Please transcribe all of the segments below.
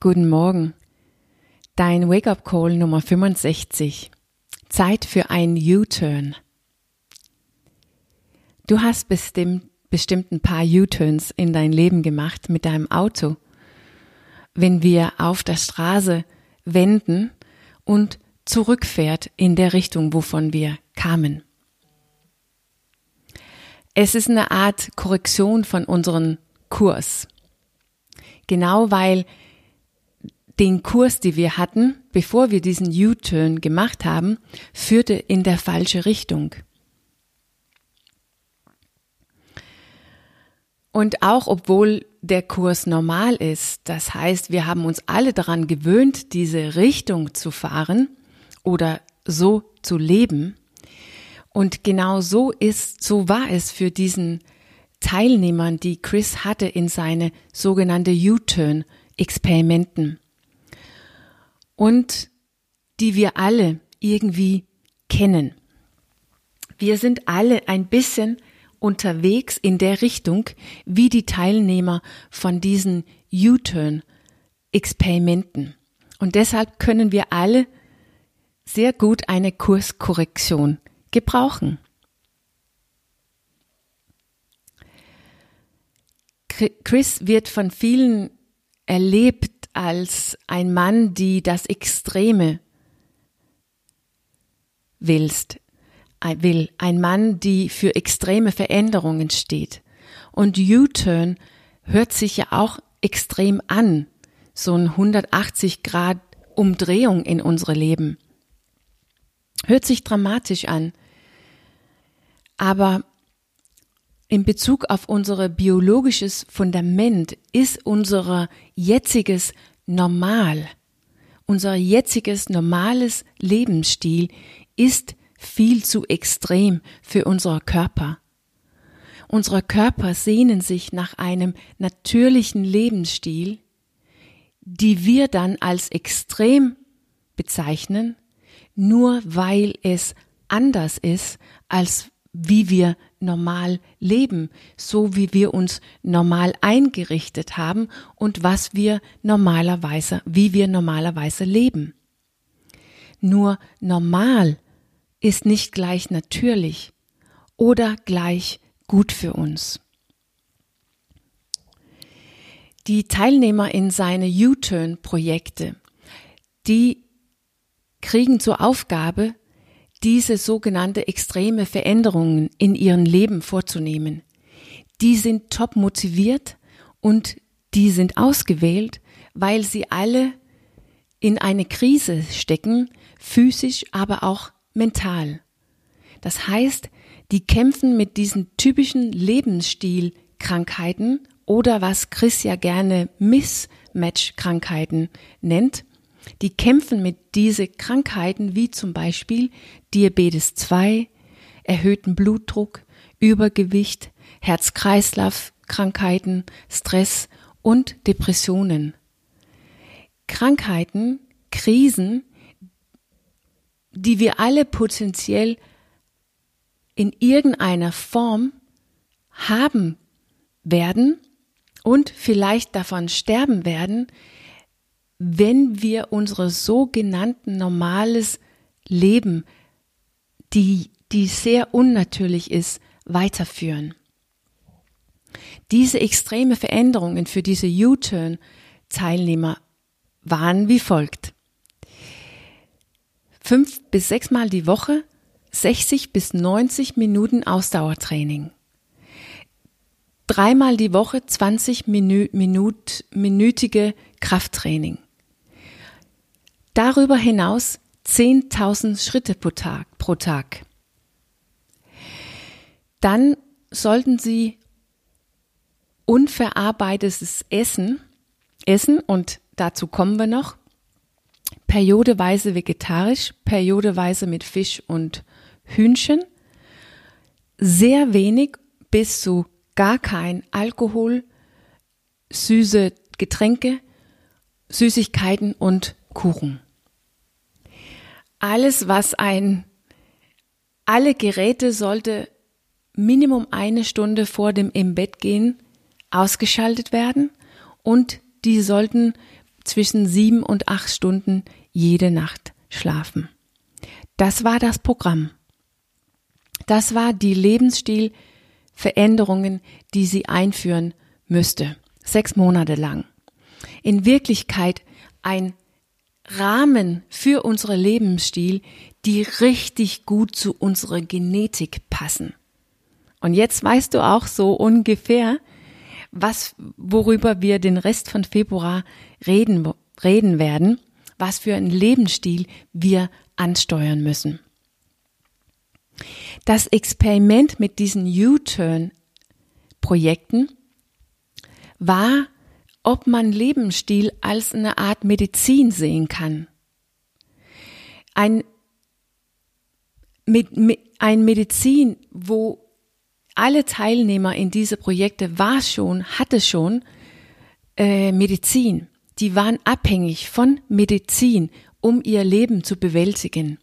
Guten Morgen. Dein Wake-up-Call Nummer 65. Zeit für ein U-Turn. Du hast bestimmt, bestimmt ein paar U-Turns in dein Leben gemacht mit deinem Auto. Wenn wir auf der Straße wenden und zurückfährt in der Richtung, wovon wir kamen. Es ist eine Art Korrektion von unserem Kurs. Genau weil den Kurs, den wir hatten, bevor wir diesen U-Turn gemacht haben, führte in der falsche Richtung. Und auch obwohl der Kurs normal ist, das heißt, wir haben uns alle daran gewöhnt, diese Richtung zu fahren oder so zu leben. Und genau so ist, so war es für diesen Teilnehmern, die Chris hatte in seine sogenannte U-Turn-Experimenten und die wir alle irgendwie kennen. Wir sind alle ein bisschen unterwegs in der Richtung, wie die Teilnehmer von diesen U-Turn-Experimenten. Und deshalb können wir alle sehr gut eine Kurskorrektion gebrauchen. Chris wird von vielen erlebt als ein Mann, die das Extreme willst, will, ein Mann, die für extreme Veränderungen steht. Und U-Turn hört sich ja auch extrem an, so ein 180 Grad Umdrehung in unsere Leben. Hört sich dramatisch an. Aber in Bezug auf unser biologisches Fundament ist unser jetziges Normal, unser jetziges normales Lebensstil ist viel zu extrem für unser Körper. Unsere Körper sehnen sich nach einem natürlichen Lebensstil, die wir dann als extrem bezeichnen, nur weil es anders ist, als wie wir normal leben, so wie wir uns normal eingerichtet haben und was wir normalerweise, wie wir normalerweise leben. Nur normal ist nicht gleich natürlich oder gleich gut für uns. Die Teilnehmer in seine U-Turn-Projekte, die kriegen zur Aufgabe, diese sogenannte extreme Veränderungen in ihrem Leben vorzunehmen. Die sind top motiviert und die sind ausgewählt, weil sie alle in eine Krise stecken, physisch, aber auch mental. Das heißt, die kämpfen mit diesen typischen Lebensstilkrankheiten oder was Chris ja gerne Mismatch-Krankheiten nennt, die kämpfen mit diese Krankheiten wie zum Beispiel Diabetes 2, erhöhten Blutdruck, Übergewicht, Herz-Kreislauf-Krankheiten, Stress und Depressionen. Krankheiten, Krisen, die wir alle potenziell in irgendeiner Form haben werden und vielleicht davon sterben werden, wenn wir unsere sogenannten normales Leben, die, die sehr unnatürlich ist, weiterführen. Diese extreme Veränderungen für diese U-Turn-Teilnehmer waren wie folgt. Fünf bis sechsmal die Woche 60 bis 90 Minuten Ausdauertraining. Dreimal die Woche 20 Minü Minut, minütige Krafttraining. Darüber hinaus 10.000 Schritte pro Tag, pro Tag. Dann sollten Sie unverarbeitetes Essen essen und dazu kommen wir noch. Periodeweise vegetarisch, periodeweise mit Fisch und Hühnchen. Sehr wenig bis zu gar kein Alkohol, süße Getränke, Süßigkeiten und Kuchen alles, was ein, alle Geräte sollte Minimum eine Stunde vor dem im Bett gehen ausgeschaltet werden und die sollten zwischen sieben und acht Stunden jede Nacht schlafen. Das war das Programm. Das war die Lebensstilveränderungen, die sie einführen müsste. Sechs Monate lang. In Wirklichkeit ein Rahmen für unsere Lebensstil, die richtig gut zu unserer Genetik passen. Und jetzt weißt du auch so ungefähr, was, worüber wir den Rest von Februar reden, reden werden, was für einen Lebensstil wir ansteuern müssen. Das Experiment mit diesen U-Turn-Projekten war, ob man Lebensstil als eine Art Medizin sehen kann. Ein, mit, mit, ein Medizin, wo alle Teilnehmer in diese Projekte war schon, hatte schon äh, Medizin. Die waren abhängig von Medizin, um ihr Leben zu bewältigen.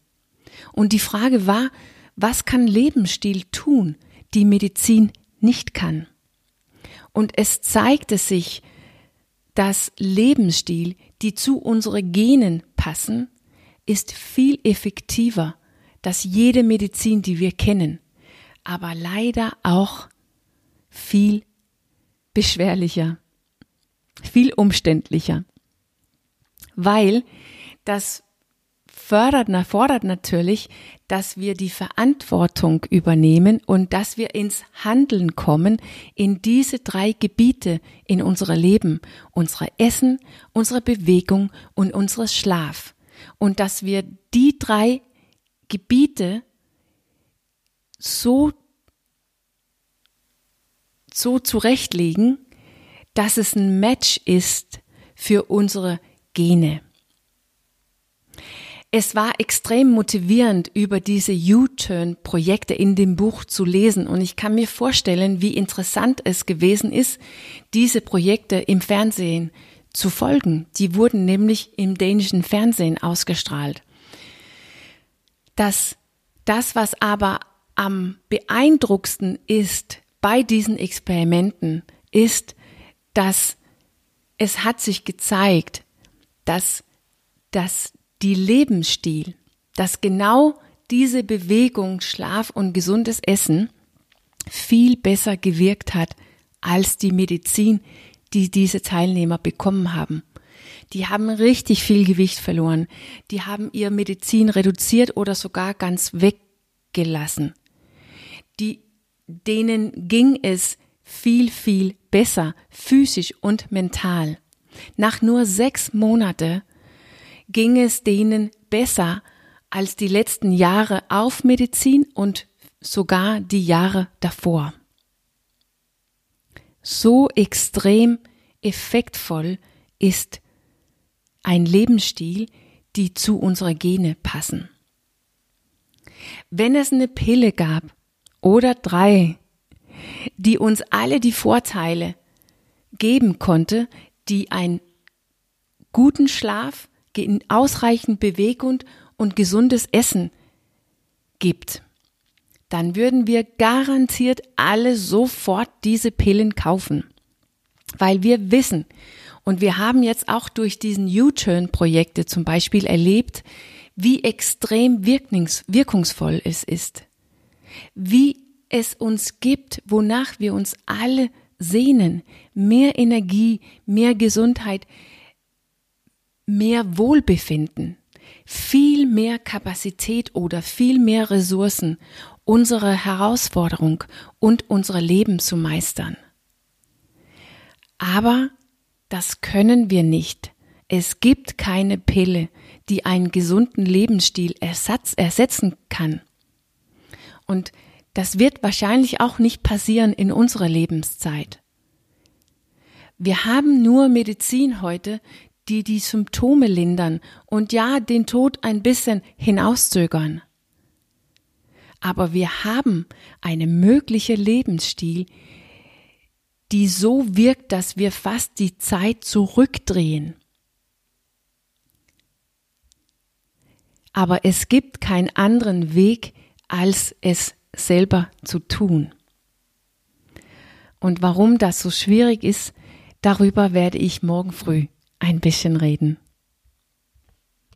Und die Frage war, was kann Lebensstil tun, die Medizin nicht kann? Und es zeigte sich, dass Lebensstil, die zu unseren Genen passen, ist viel effektiver, als jede Medizin, die wir kennen aber leider auch viel beschwerlicher, viel umständlicher, weil das fördert, fordert natürlich, dass wir die Verantwortung übernehmen und dass wir ins Handeln kommen in diese drei Gebiete in unserem Leben, unsere Essen, unsere Bewegung und unseres Schlaf. Und dass wir die drei Gebiete so, so zurechtlegen, dass es ein Match ist für unsere Gene. Es war extrem motivierend, über diese U-Turn-Projekte in dem Buch zu lesen und ich kann mir vorstellen, wie interessant es gewesen ist, diese Projekte im Fernsehen zu folgen. Die wurden nämlich im dänischen Fernsehen ausgestrahlt. Das, das was aber am beeindruckendsten ist bei diesen Experimenten, ist, dass es hat sich gezeigt, dass, dass die Lebensstil, dass genau diese Bewegung, Schlaf und gesundes Essen viel besser gewirkt hat als die Medizin, die diese Teilnehmer bekommen haben. Die haben richtig viel Gewicht verloren. Die haben ihr Medizin reduziert oder sogar ganz weggelassen die, denen ging es viel, viel besser, physisch und mental. Nach nur sechs Monate ging es denen besser als die letzten Jahre auf Medizin und sogar die Jahre davor. So extrem effektvoll ist ein Lebensstil, die zu unserer Gene passen. Wenn es eine Pille gab, oder drei, die uns alle die Vorteile geben konnte, die einen guten Schlaf, ausreichend Bewegung und gesundes Essen gibt, dann würden wir garantiert alle sofort diese Pillen kaufen. Weil wir wissen, und wir haben jetzt auch durch diesen U-Turn-Projekte zum Beispiel erlebt, wie extrem wirkungsvoll es ist wie es uns gibt, wonach wir uns alle sehnen. Mehr Energie, mehr Gesundheit, mehr Wohlbefinden, viel mehr Kapazität oder viel mehr Ressourcen, unsere Herausforderung und unser Leben zu meistern. Aber das können wir nicht. Es gibt keine Pille, die einen gesunden Lebensstil ersatz, ersetzen kann. Und das wird wahrscheinlich auch nicht passieren in unserer Lebenszeit. Wir haben nur Medizin heute, die die Symptome lindern und ja, den Tod ein bisschen hinauszögern. Aber wir haben eine mögliche Lebensstil, die so wirkt, dass wir fast die Zeit zurückdrehen. Aber es gibt keinen anderen Weg, als es selber zu tun. Und warum das so schwierig ist, darüber werde ich morgen früh ein bisschen reden.